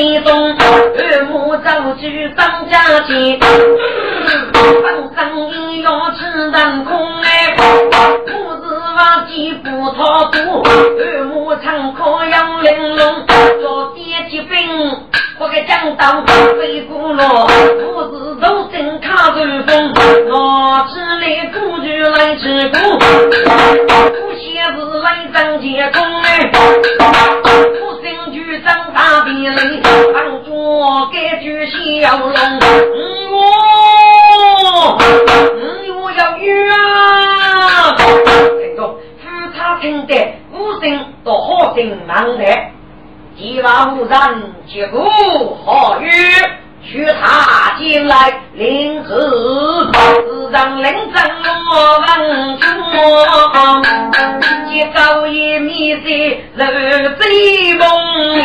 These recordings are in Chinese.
二母早去张家去，本生意要吃当空哎，母子娃几不逃渡，二母常靠杨玲珑，做爹疾病，我给讲到飞过了，母子都真卡着风，我只来苦剧来吃苦，不写字来张结功哎，句笑容，我我要冤啊！听着，夫他听得无声到好声难得，一万无人结果好语。许他进来领旨，自让领正我问出，一高一米的如醉梦里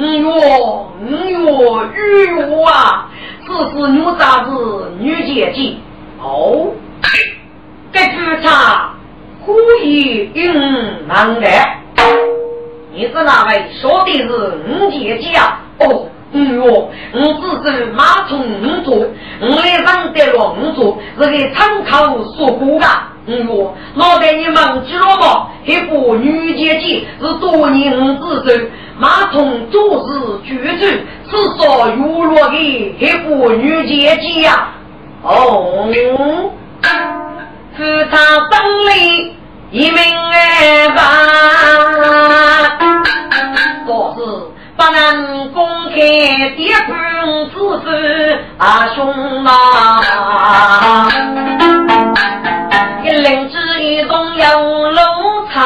哎，哟。女哟，女哟啊！这是女杂子女姐姐哦。该剧场可以应难的。你是哪位？说的是五姐姐啊？哦，嗯哟，我只是马从五座，我来上得了五座，是给参考说过的。嗯哟，老在你忘记了吗？一个女姐姐是多年之中。马桶做事举止，至少有落的一个女姐姐呀。哦，是他本领一名二吧，可是不能公开的本子是啊兄啊，一领之一动有路差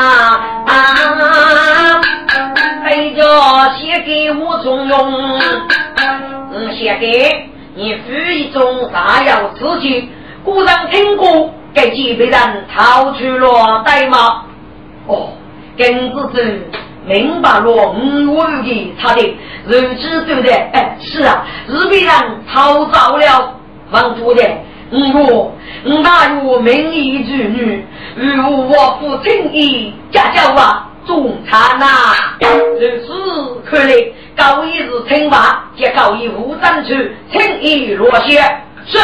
啊。叫写给我中用，嗯，写给你赋一种大要之情。古人听过，给几辈人逃出了代码。哦，根子子明白了，五万的他的如此对不对？哎，是啊，日被人逃走了，王主的。我我大有名义之女，如我父亲意家教啊。中餐呐，如此看来，高一是清华，接高一无争取，轻易落下。是，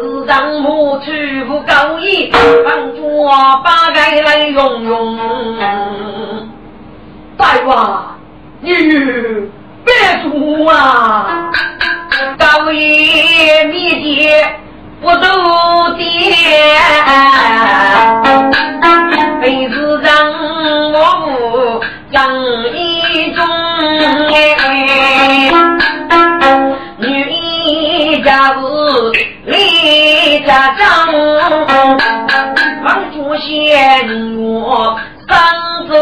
日上母去不高一，帮助八盖来用用。大王，你别说啊，高一秘诀。我都爹，辈子让我不让一种女一家子李家长，王祖贤我三中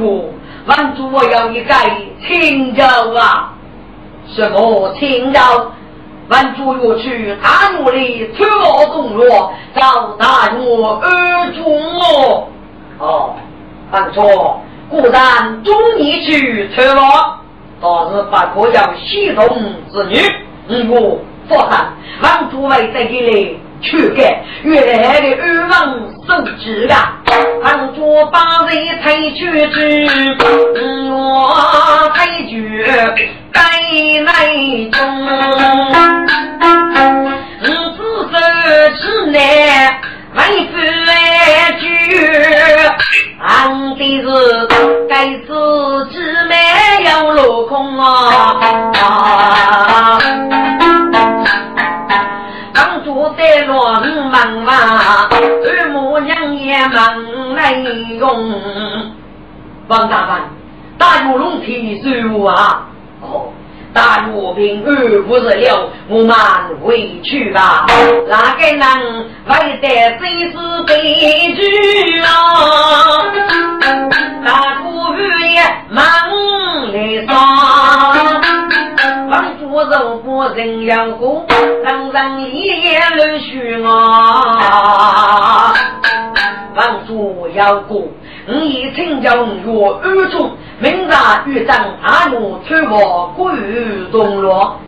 我王祖我要一改青州啊，什么青州？万主若去，大怒里出我动落，找大怒而中我。哦，犯错，固然中你去出我，倒是不可叫系统之女。嗯我不喊万主为在这里去改，原来的二王受制啊，万主把人推去之，我推举。在内中，五子手之内，为夫句，俺的是该子姊妹要落空啊！当初在乱忙嘛，二母娘也忙来用。王大凡，大有龙体收啊！大若平儿不是了，我们回去吧。哪个能为得真是悲剧啊？大姑也忙来上，王主肉不人要过，人人也乱许啊。王主要过。吾以请教若二中，明察玉章阿奴出我归于东罗。